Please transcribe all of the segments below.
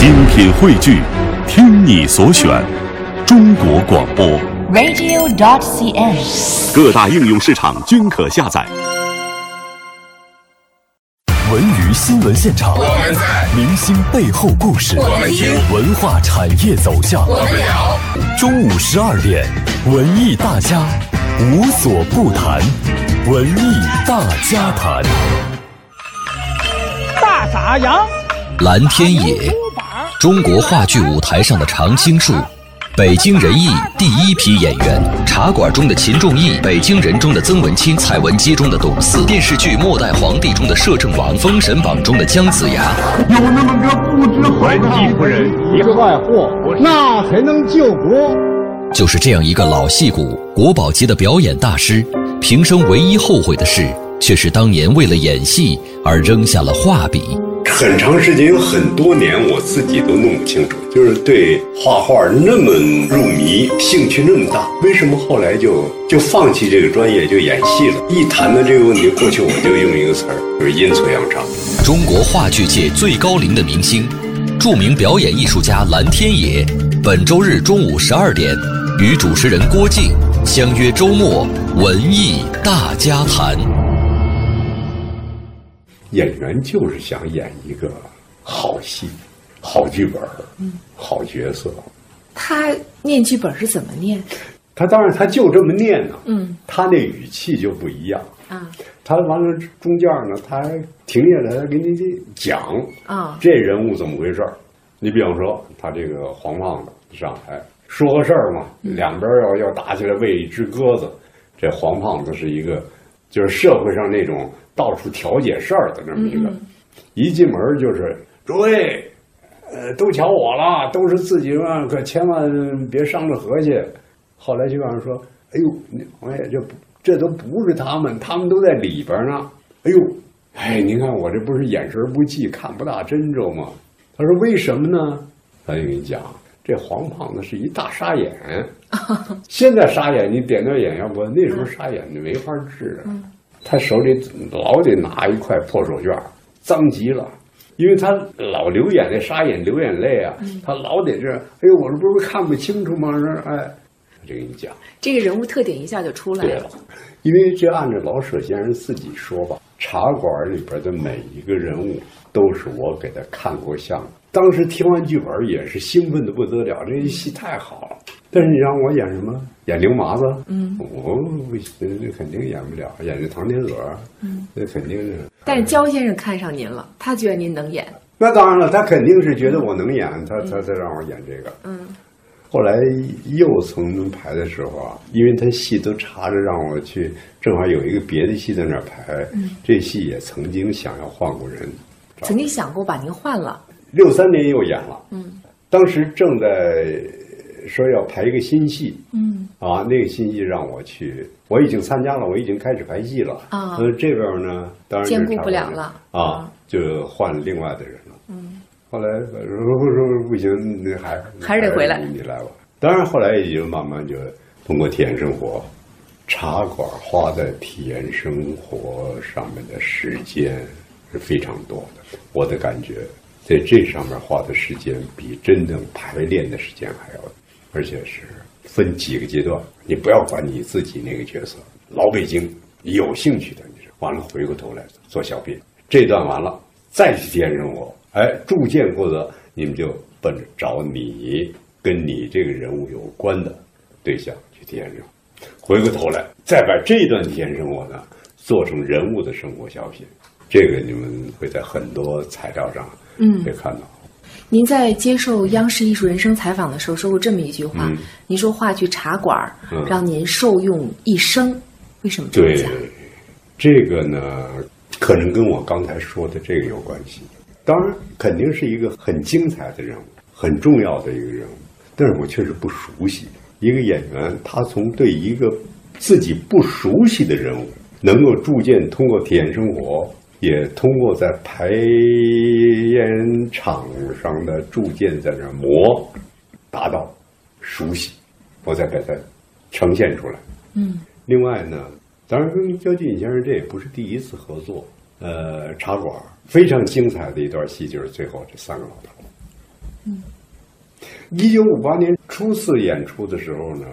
精品汇聚，听你所选，中国广播。radio.cn。各大应用市场均可下载。文娱新闻现场，我们在；明星背后故事，我们听；文化产业走向，我们聊。中午十二点，文艺大家无所不谈，文艺大家谈。大傻羊，蓝天野，中国话剧舞台上的常青树，北京人艺第一批演员，茶馆中的秦仲义，北京人中的曾文清，蔡文姬中的董四，电视剧《末代皇帝》中的摄政王，封神榜中的姜子牙。有那么个不知好文姬夫人一个外货，那才能救国。就是这样一个老戏骨，国宝级的表演大师，平生唯一后悔的事，却是当年为了演戏而扔下了画笔。很长时间，有很多年，我自己都弄不清楚，就是对画画那么入迷，兴趣那么大，为什么后来就就放弃这个专业，就演戏了？一谈到这个问题，过去我就用一个词儿，就是阴错阳差。中国话剧界最高龄的明星，著名表演艺术家蓝天野，本周日中午十二点，与主持人郭靖相约周末文艺大家谈。演员就是想演一个好戏、好剧本、好角色。他念剧本是怎么念？他当然他就这么念呢，嗯，他那语气就不一样。啊他完了中间呢，他还停下来他给你讲啊这人物怎么回事儿。你比方说，他这个黄胖子上台说个事儿嘛，两边要要打起来喂一只鸽子。这黄胖子是一个，就是社会上那种到处调解事儿的那么一个，一进门就是诸位，呃，都瞧我了，都是自己人，可千万别伤着和气。后来就让人说，哎呦，你王爷这这都不是他们，他们都在里边呢。哎呦，哎，您看我这不是眼神不济，看不大真着吗？他说为什么呢？他就跟你讲，这黄胖子是一大沙眼。现在沙眼你点点眼药不？那时候沙眼你没法治啊。他手里老得拿一块破手绢，脏极了。因为他老流眼泪，沙眼流眼泪啊，他老得这，哎呦，我这不是看不清楚吗？这哎，这跟你讲，这个人物特点一下就出来了对了。，因为这按照老舍先生自己说吧，茶馆里边的每一个人物都是我给他看过相。当时听完剧本也是兴奋的不得了，这戏太好了。但是你让我演什么？演刘麻子？嗯，我不行，那肯定演不了。演这唐天鹅，嗯，那肯定是。但是焦先生看上您了，他觉得您能演。那当然了，他肯定是觉得我能演，他他才让我演这个。嗯，后来又从排的时候啊，因为他戏都查着让我去，正好有一个别的戏在那儿排，这戏也曾经想要换过人，曾经想过把您换了。六三年又演了，嗯，当时正在说要排一个新戏，嗯，啊，那个新戏让我去，我已经参加了，我已经开始排戏了，啊。呃，这边呢，当然就兼顾不了了。啊啊，就换另外的人了，嗯，后来我说说不行，那还还是得回来。你来吧。当然后来也就慢慢就通过体验生活，茶馆花在体验生活上面的时间是非常多的。我的感觉，在这上面花的时间比真正排练的时间还要，而且是分几个阶段。你不要管你自己那个角色，老北京有兴趣的，你是完了回过头来做小品，这段完了再去体验生活，哎，逐渐获得你们就奔着找你跟你这个人物有关的对象去体验生活，回过头来再把这段体验生活呢做成人物的生活小品，这个你们会在很多材料上嗯可以看到。您在接受央视艺术人生采访的时候说过这么一句话，嗯您说话剧茶馆让您受用一生，为什么这么对讲？，这个呢，可能跟我刚才说的这个有关系。当然，肯定是一个很精彩的人物，很重要的一个人物，但是我确实不熟悉。一个演员，他从对一个自己不熟悉的人物，能够逐渐通过体验生活，也通过在排演场上的铸剑在那儿磨，达到熟悉，我再把它呈现出来。嗯，另外呢，当然跟焦俊先生这也不是第一次合作。呃，茶馆非常精彩的一段戏就是最后这三个老头，嗯，一九五八年初次演出的时候呢，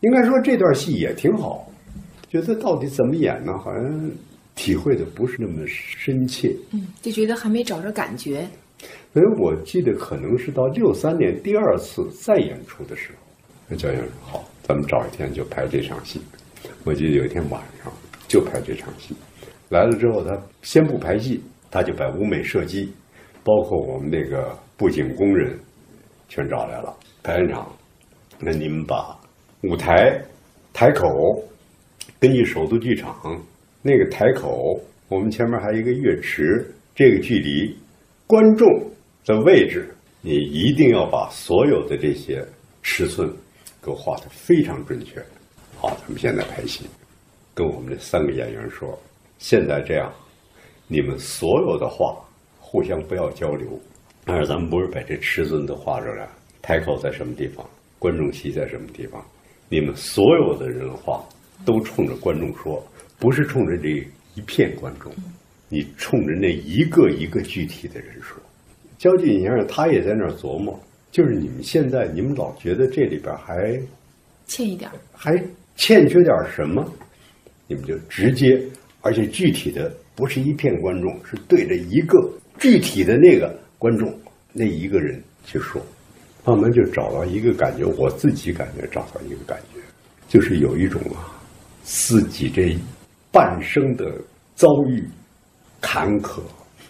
应该说这段戏也挺好，觉得到底怎么演呢？好像体会的不是那么深切。嗯，就觉得还没找着感觉。所以我记得可能是到六三年第二次再演出的时候，那教练说：“好，咱们找一天就排这场戏。”我记得有一天晚上就排这场戏。来了之后，他先不排戏，他就把舞美设计，包括我们那个布景工人，全找来了。排练场，那你们把舞台台口根据首都剧场那个台口，我们前面还有一个乐池，这个距离，观众的位置，你一定要把所有的这些尺寸给画的非常准确。好，咱们现在拍戏，跟我们这三个演员说，现在这样，你们所有的话互相不要交流。但是咱们不是把这尺寸都画出来，台口在什么地方，观众席在什么地方，你们所有的人话都冲着观众说，不是冲着这一片观众，你冲着那一个一个具体的人说。焦俊先生他也在那儿琢磨，就是你们现在你们老觉得这里边还欠一点，还欠缺点什么，你们就直接，而且具体的不是一片观众，是对着一个具体的那个观众那一个人去说，慢慢就找到一个感觉，我自己感觉找到一个感觉，就是有一种啊，自己这半生的遭遇坎坷，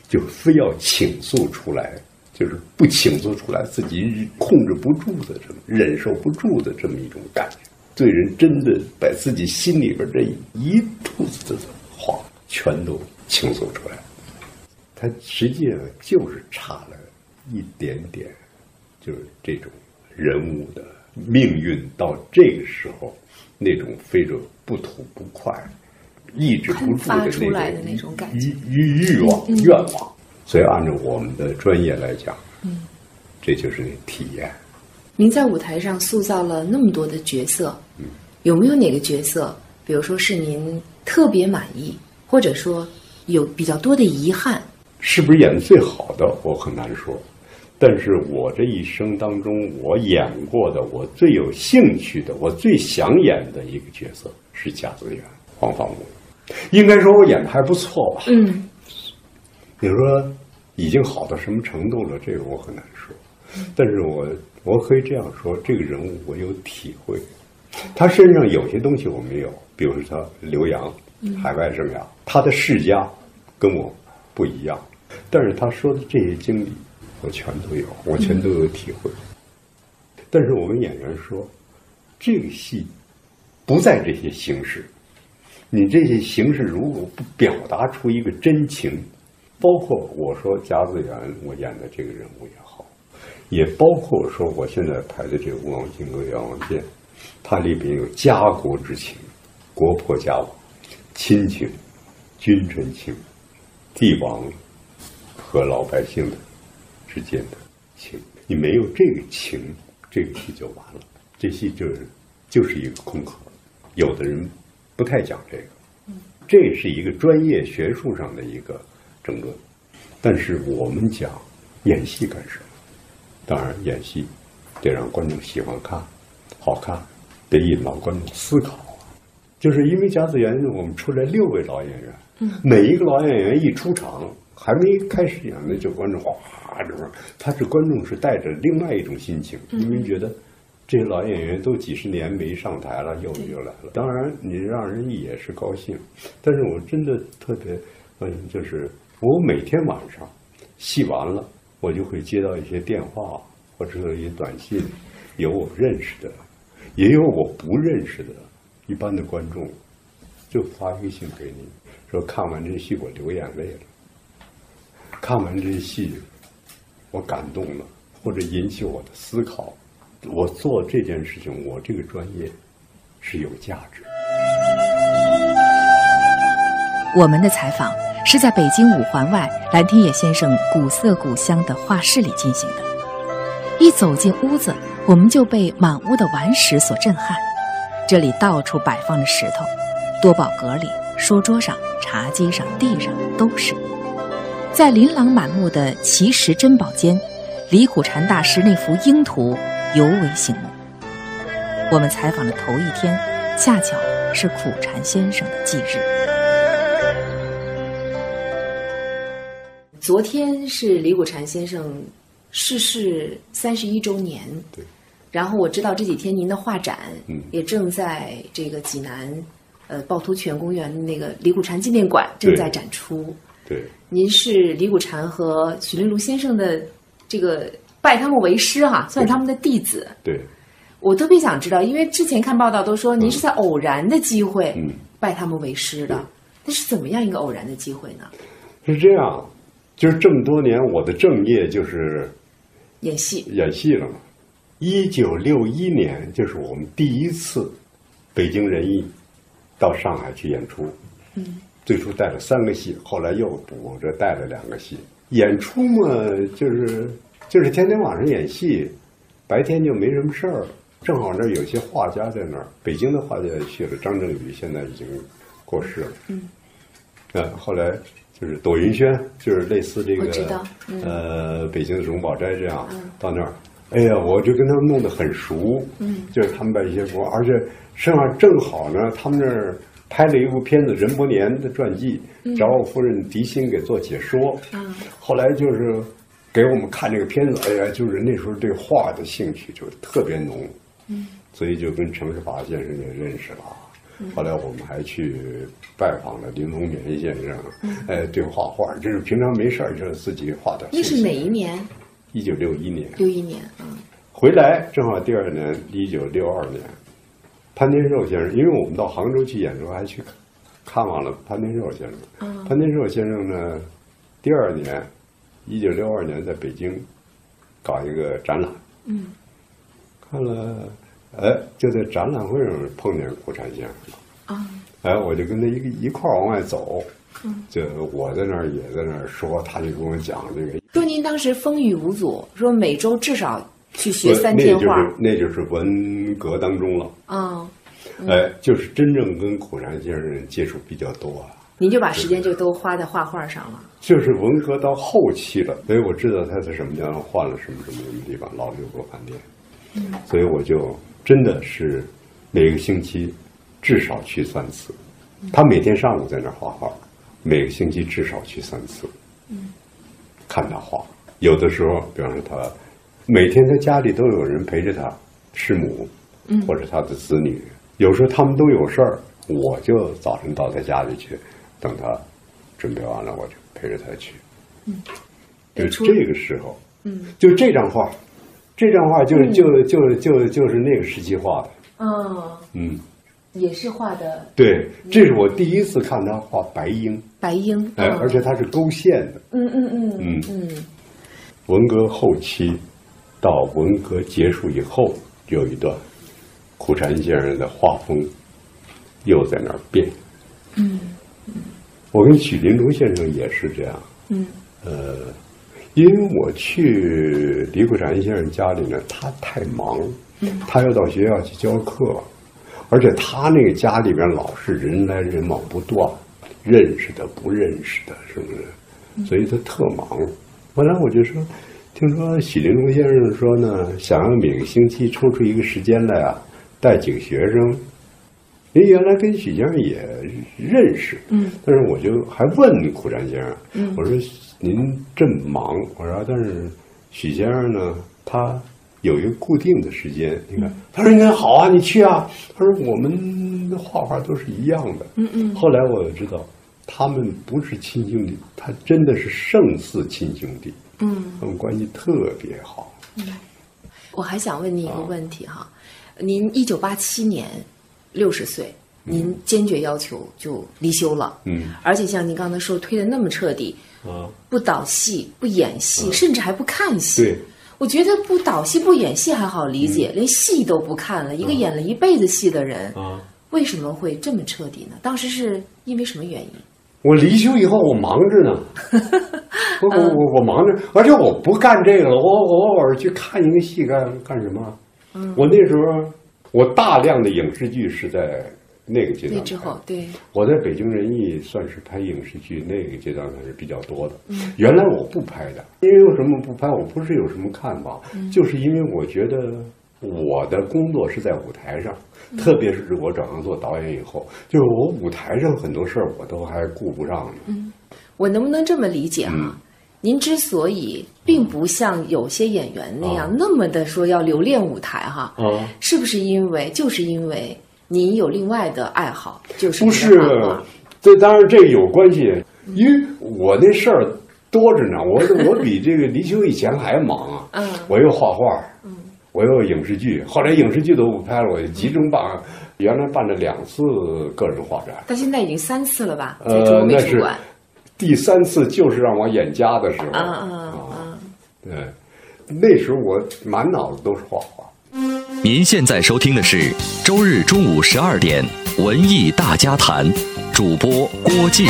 就非要倾诉出来，就是不倾诉出来，自己控制不住的这么忍受不住的这么一种感觉。对人真的把自己心里边这一肚子的话全都倾诉出来，他实际上就是差了一点点，就是这种人物的命运到这个时候那种非着不吐不快、抑制不住发出来的的那种感觉欲欲欲望、愿望。所以按照我们的专业来讲，嗯，这就是体验。您在舞台上塑造了那么多的角色，嗯有没有哪个角色，比如说是您特别满意，或者说有比较多的遗憾？是不是演的最好的，我很难说。但是我这一生当中，我演过的，我最有兴趣的，我最想演的一个角色是贾子园黄房屋。应该说，我演的还不错吧？嗯，你说已经好到什么程度了？这个我很难说。但是我我可以这样说，这个人物我有体会，他身上有些东西我没有，比如说他留洋，海外生涯，他的世家跟我不一样，但是他说的这些经历，我全都有，我全都有体会。但是我们演员说，这个戏不在这些形式，你这些形式如果不表达出一个真情，包括我说甲子园我演的这个人物也好，也包括说我现在拍的这个《吴王金戈阎王剑》，它里边有家国之情，国破家亡，亲情、君臣情，帝王和老百姓的之间的情，你没有这个情，这个戏就完了，这戏就是就是一个空壳。有的人不太讲这个，这是一个专业学术上的一个争论，但是我们讲演戏干什么？当然，演戏得让观众喜欢看，好看，得引导观众。思考。就是因为甲子园，我们出来六位老演员，每一个老演员一出场，还没开始演呢，就观众哗这么，他是观众是带着另外一种心情，因为觉得这些老演员都几十年没上台了，又又来了。当然，你让人也是高兴，但是我真的特别，嗯，就是我每天晚上戏完了，我就会接到一些电话或者一些短信，有我认识的，也有我不认识的。一般的观众就发微信给你，说看完这戏我流眼泪了，看完这戏我感动了，或者引起我的思考。我做这件事情，我这个专业是有价值。我们的采访是在北京五环外蓝天野先生古色古香的画室里进行的。一走进屋子，我们就被满屋的顽石所震撼。这里到处摆放着石头，多宝阁里、书桌上、茶几上、地上都是。在琳琅满目的奇石珍宝间，李苦禅大师那幅鹰图尤为醒目。我们采访的头一天，恰巧是苦禅先生的忌日。昨天是李苦禅先生逝世三十一周年。对。然后我知道这几天您的画展，嗯，也正在这个济南，呃，趵突泉公园的那个李苦禅纪念馆正在展出。对。您是李苦禅和许麟如先生的这个拜他们为师哈，算他们的弟子。对。我特别想知道，因为之前看报道都说您是在偶然的机会拜他们为师的，那是怎么样一个偶然的机会呢？是这样，就是这么多年我的正业就是演戏，演戏了嘛。一九六一年，就是我们第一次北京人艺到上海去演出。嗯，最初带了三个戏，后来又补着带了两个戏。演出嘛，就是就是天天晚上演戏，白天就没什么事儿。正好那有些画家在那儿，北京的画家也去了。张振宇现在已经过世了。嗯，呃，后来就是朵云轩，就是类似这个呃北京的荣宝斋这样到那儿。哎呀，我就跟他们弄得很熟，嗯，就是他们把一些活，而且正好正好呢，他们那儿拍了一部片子，任伯年的传记，找我夫人狄欣给做解说，嗯，后来就是给我们看这个片子，哎呀，就是那时候对画的兴趣就特别浓，嗯，所以就跟程世华先生也认识了，后来我们还去拜访了林风眠先生，哎，对画画，就是平常没事儿就自己画点。那是哪一年？一九六一年，六一年，嗯，回来正好第二年，一九六二年，潘天寿先生，因为我们到杭州去演出，还去看望了潘天寿先生。嗯，潘天寿先生呢，第二年，一九六二年在北京搞一个展览，嗯，看了，哎，就在展览会上碰见顾禅先生了，啊，哎，我就跟他一个一块儿往外走。嗯，就我在那儿也在那儿说，他就跟我讲这个。说您当时风雨无阻，说每周至少去学三天画，那就是文革当中了。啊，哎，就是真正跟苦禅先生接触比较多啊。您就把时间就都花在画画上了。就是文革到后期了，所以我知道他在什么地方换了什么什么什么地方，老六国饭店。嗯，所以我就真的是每个星期至少去三次。他每天上午在那儿画画。每个星期至少去三次，嗯，看他画。有的时候，比方说他每天在家里都有人陪着他，师母，嗯，或者他的子女。有时候他们都有事儿，我就早晨到他家里去，等他准备完了，我就陪着他去。嗯，就这个时候，嗯，就这张画，这张画就是就就就就是那个时期画的。嗯，嗯。也是画的，对，这是我第一次看他画白鹰。白鹰，哎，而且他是勾线的。嗯嗯嗯嗯嗯。文革后期到文革结束以后，有一段苦禅先生的画风又在那儿变。嗯嗯。我跟许麟如先生也是这样。嗯。呃，因为我去李苦禅先生家里呢，他太忙，嗯，他要到学校去教课。而且他那个家里边老是人来人往不断，认识的不认识的，是不是？所以他特忙。后来我就说，听说许麟如先生说呢，想要每个星期抽出一个时间来啊，带几个学生。因为原来跟许先生也认识，嗯，但是我就还问苦禅先生，嗯，我说您这么忙，我说但是许先生呢，他。有一个固定的时间，你看，他说：“你看好啊，你去啊。”他说：“我们的画画都是一样的。”嗯嗯。后来我就知道，他们不是亲兄弟，他真的是胜似亲兄弟。嗯。他们关系特别好。嗯。我还想问您一个问题哈，您一九八七年六十岁，您坚决要求就离休了。嗯。而且像您刚才说，推的那么彻底，啊，不导戏，不演戏，甚至还不看戏。对。我觉得不导戏不演戏还好理解，连戏都不看了，一个演了一辈子戏的人，啊为什么会这么彻底呢？当时是因为什么原因？我离休以后，我忙着呢，我我我我忙着，而且我不干这个了，我我偶尔去看一个戏干干什么？嗯，我那时候我大量的影视剧是在那个阶段。那之后，对，我在北京人艺算是拍影视剧那个阶段还是比较多的。嗯，原来我不拍的，因为为什么不拍？我不是有什么看法，就是因为我觉得我的工作是在舞台上，特别是我转行做导演以后，就是我舞台上很多事儿我都还顾不上呢。嗯，我能不能这么理解哈？您之所以并不像有些演员那样那么的说要留恋舞台哈，是不是因为就是因为您有另外的爱好，就是不是？这当然这有关系，因为我那事儿多着呢，我 我比这个离秋以前还忙啊。嗯，我又画画，嗯，我又影视剧，后来影视剧都不拍了，我集中办，原来办了两次个人画展，到现在已经三次了吧？在中国美术馆。第三次就是让我演家的时候啊啊啊！对，那时候我满脑子都是画画。您现在收听的是周日中午十二点文艺大家谈，主播郭靖。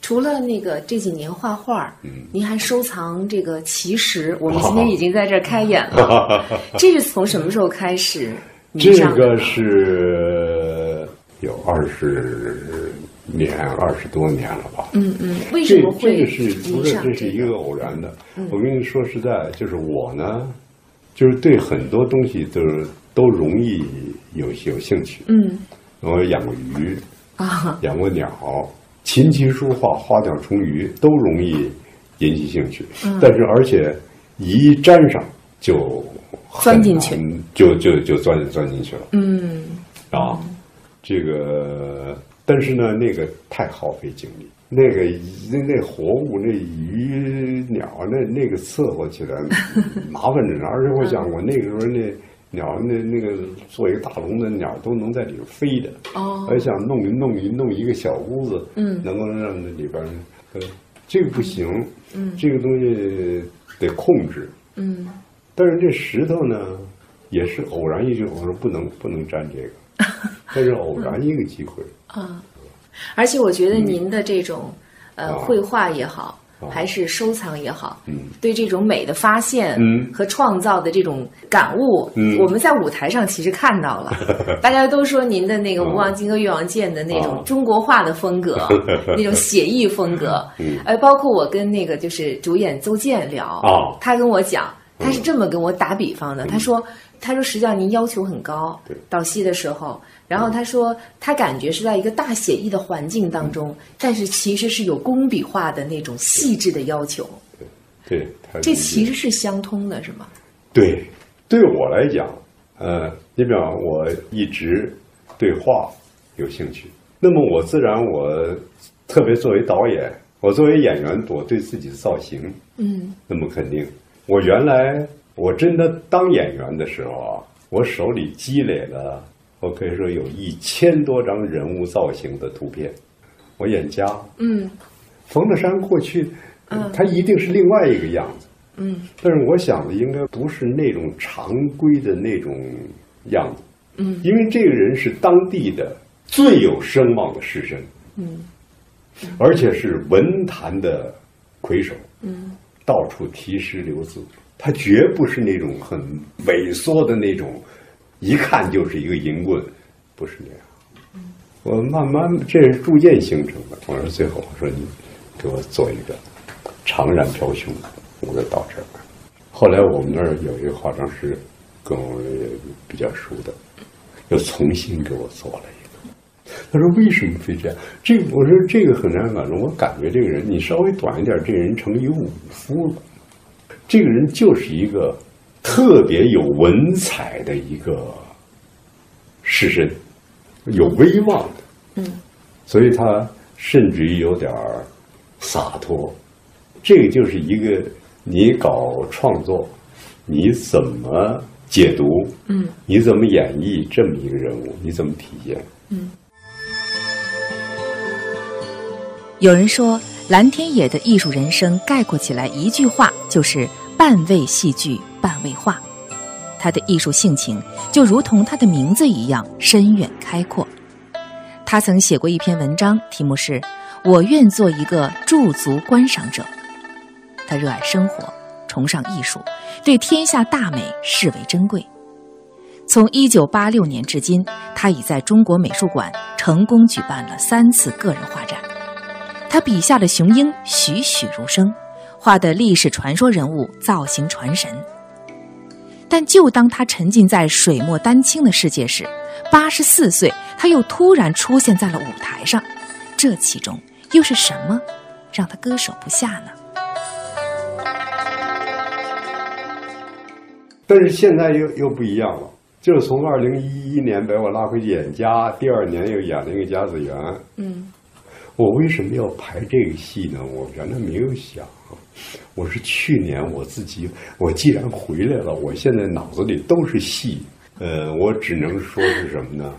除了那个这几年画画，嗯，您还收藏这个奇石。我们今天已经在这儿开演了。这是从什么时候开始？这个是有二十。年二十多年了吧？嗯嗯，为什么会这个是不是这是一个偶然的？我跟你说实在，就是我呢，就是对很多东西都都容易有有兴趣。嗯，我养过鱼啊，养过鸟，琴棋书画、花鸟虫鱼都容易引起兴趣。嗯，但是而且一沾上就钻进去，就就就钻钻进去了。嗯，啊，这个。但是呢，那个太耗费精力，那个那那活物，那鱼鸟，那那个伺候起来 麻烦着呢。而且我想，我那个时候那鸟，那那个做一个大笼子，鸟都能在里边飞的。哦，还想弄一弄一弄一个小屋子，嗯，能够让那里边，呃，这个不行，嗯，这个东西得控制，嗯。但是这石头呢，也是偶然一句，我说不能不能沾这个。这是偶然一个机会啊！而且我觉得您的这种呃绘画也好，还是收藏也好，嗯，对这种美的发现和创造的这种感悟，嗯，我们在舞台上其实看到了。大家都说您的那个《吴王金》和《越王剑》的那种中国画的风格，那种写意风格，嗯，呃，包括我跟那个就是主演邹健聊，他跟我讲，他是这么跟我打比方的，他说。他说：“实际上您要求很高，导戏的时候，然后他说他感觉是在一个大写意的环境当中，但是其实是有工笔画的那种细致的要求。对，这其实是相通的，是吗？对，对我来讲，呃，你比方我一直对画有兴趣，那么我自然我特别作为导演，我作为演员，我对自己的造型，嗯，那么肯定，我原来。”我真的当演员的时候啊，我手里积累了，我可以说有一千多张人物造型的图片。我演家，嗯，冯德山过去，嗯，他一定是另外一个样子，嗯，但是我想的应该不是那种常规的那种样子，嗯，因为这个人是当地的最有声望的士绅，嗯，而且是文坛的魁首，嗯，到处题诗留字。他绝不是那种很萎缩的那种，一看就是一个淫棍，不是那样。我慢慢这是逐渐形成的。我说最后我说你给我做一个长髯飘胸，我就到这儿。后来我们那儿有一个化妆师跟我比较熟的，又重新给我做了一个。他说为什么非这样？这我说这个很难反正我感觉这个人你稍微短一点，这人成一武夫了。这个人就是一个特别有文采的一个士绅，有威望的，嗯，所以他甚至于有点儿洒脱。这个就是一个你搞创作，你怎么解读？嗯，你怎么演绎这么一个人物？你怎么体现？嗯，有人说。蓝天野的艺术人生概括起来一句话就是半为戏剧半为画，他的艺术性情就如同他的名字一样深远开阔。他曾写过一篇文章，题目是“我愿做一个驻足观赏者”。他热爱生活，崇尚艺术，对天下大美视为珍贵。从一九八六年至今，他已在中国美术馆成功举办了三次个人画展。他笔下的雄鹰栩栩如生，画的历史传说人物造型传神。但就当他沉浸在水墨丹青的世界时，八十四岁，他又突然出现在了舞台上。这其中又是什么，让他割舍不下呢？但是现在又又不一样了。就是从二零一一年把我拉回去演家，第二年又演了一个甲子园。嗯，我为什么要排这个戏呢？我原来没有想。我是去年我自己，我既然回来了，我现在脑子里都是戏。呃，我只能说是什么呢？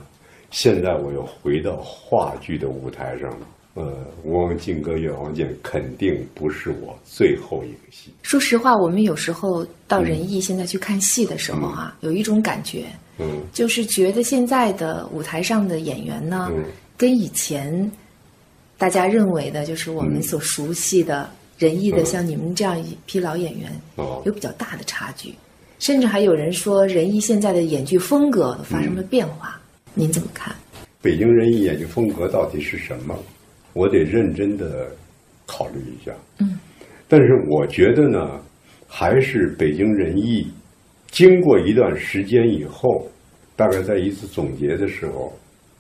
现在我又回到话剧的舞台上了。呃，《吴王金戈越王剑》肯定不是我最后一个戏。说实话，我们有时候到仁义现在去看戏的时候啊，有一种感觉，嗯，就是觉得现在的舞台上的演员呢，跟以前大家认为的，就是我们所熟悉的仁义的，像你们这样一批老演员，有比较大的差距。甚至还有人说，仁义现在的演剧风格发生了变化，您怎么看？北京仁义演剧风格到底是什么？我得认真的考虑一下。嗯，但是我觉得呢，还是北京人艺经过一段时间以后，大概在一次总结的时候，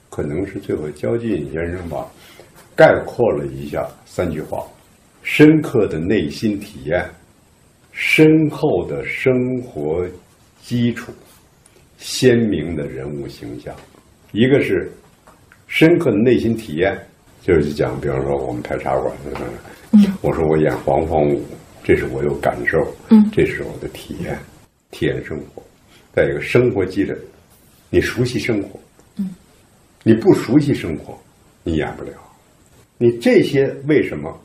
可能是最后焦进先生吧，概括了一下三句话：深刻的内心体验，深厚的生活基础，鲜明的人物形象。一个是深刻的内心体验。就是讲，比方说我们拍茶馆，嗯，我说我演黄黄舞，这是我有感受，嗯，这是我的体验，体验生活。再一个生活积累，你熟悉生活，嗯，你不熟悉生活，你演不了。你这些为什么？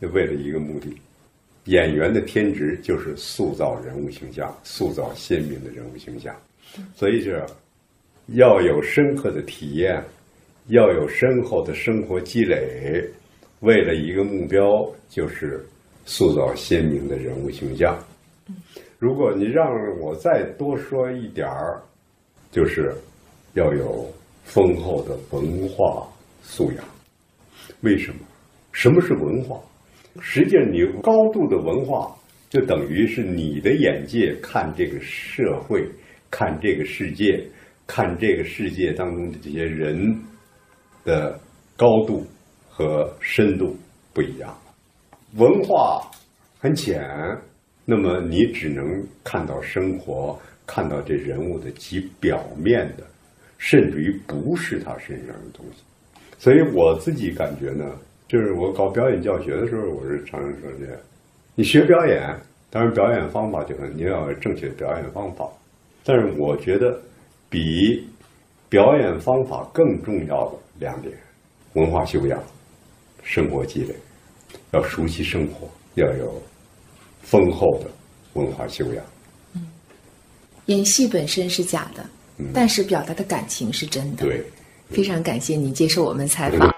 就为了一个目的，演员的天职就是塑造人物形象，塑造鲜明的人物形象，所以这要有深刻的体验。要有深厚的生活积累，为了一个目标，就是塑造鲜明的人物形象。如果你让我再多说一点儿，就是要有丰厚的文化素养。为什么？什么是文化？实际上，你高度的文化，就等于是你的眼界看这个社会，看这个世界，看这个世界当中的这些人。的高度和深度不一样，文化很浅，那么你只能看到生活，看到这人物的极表面的，甚至于不是他身上的东西。所以我自己感觉呢，就是我搞表演教学的时候，我是常常说这样：你学表演，当然表演方法就很，你要有正确的表演方法。但是我觉得，比表演方法更重要的。两点：文化修养、生活积累，要熟悉生活，要有丰厚的文化修养。嗯，演戏本身是假的，但是表达的感情是真的。对，非常感谢您接受我们采访。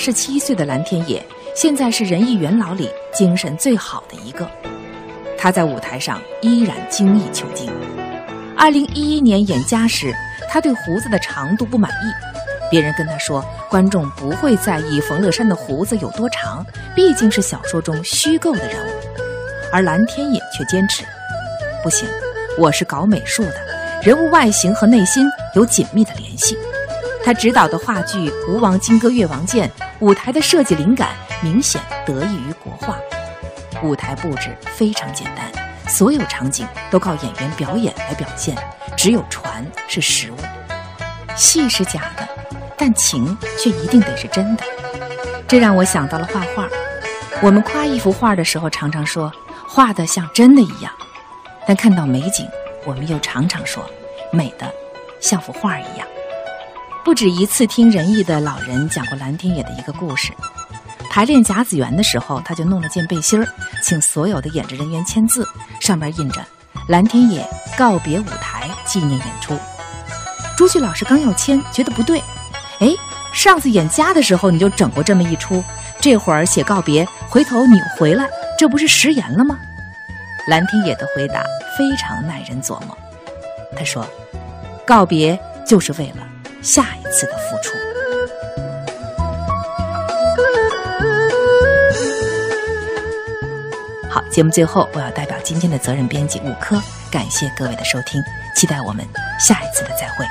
十七岁的蓝天野，现在是仁义元老里精神最好的一个。他在舞台上依然精益求精。二零一一年演家时。他对胡子的长度不满意，别人跟他说，观众不会在意冯乐山的胡子有多长，毕竟是小说中虚构的人物。而蓝天野却坚持，不行，我是搞美术的，人物外形和内心有紧密的联系。他执导的话剧《吴王金戈越王剑》，舞台的设计灵感明显得益于国画，舞台布置非常简单，所有场景都靠演员表演来表现。只有船是实物，戏是假的，但情却一定得是真的。这让我想到了画画。我们夸一幅画的时候，常常说画的像真的一样；但看到美景，我们又常常说美的像幅画一样。不止一次听仁义的老人讲过蓝天野的一个故事。排练甲子园的时候，他就弄了件背心儿，请所有的演职人员签字，上面印着。蓝天野告别舞台纪念演出，朱旭老师刚要签，觉得不对。哎，上次演家的时候你就整过这么一出，这会儿写告别，回头你回来，这不是食言了吗？蓝天野的回答非常耐人琢磨。他说：“告别就是为了下一次的付出。”好，节目最后，我要代表今天的责任编辑吴科，感谢各位的收听，期待我们下一次的再会。